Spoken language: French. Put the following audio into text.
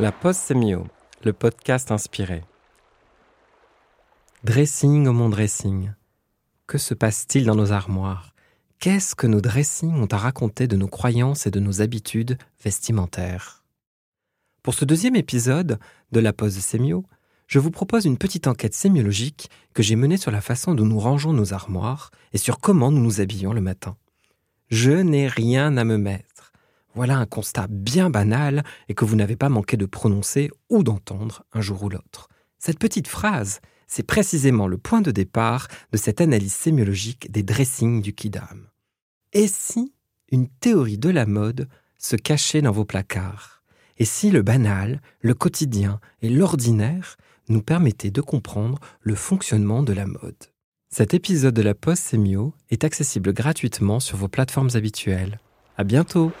La pause sémio, le podcast inspiré. Dressing au mon dressing. Que se passe-t-il dans nos armoires? Qu'est-ce que nos dressings ont à raconter de nos croyances et de nos habitudes vestimentaires? Pour ce deuxième épisode de la pause sémio, je vous propose une petite enquête sémiologique que j'ai menée sur la façon dont nous rangeons nos armoires et sur comment nous nous habillons le matin. Je n'ai rien à me mettre. Voilà un constat bien banal et que vous n'avez pas manqué de prononcer ou d'entendre un jour ou l'autre. Cette petite phrase, c'est précisément le point de départ de cette analyse sémiologique des dressings du Kidam. Et si une théorie de la mode se cachait dans vos placards? Et si le banal, le quotidien et l'ordinaire nous permettaient de comprendre le fonctionnement de la mode? Cet épisode de la Poste Sémio est accessible gratuitement sur vos plateformes habituelles. À bientôt!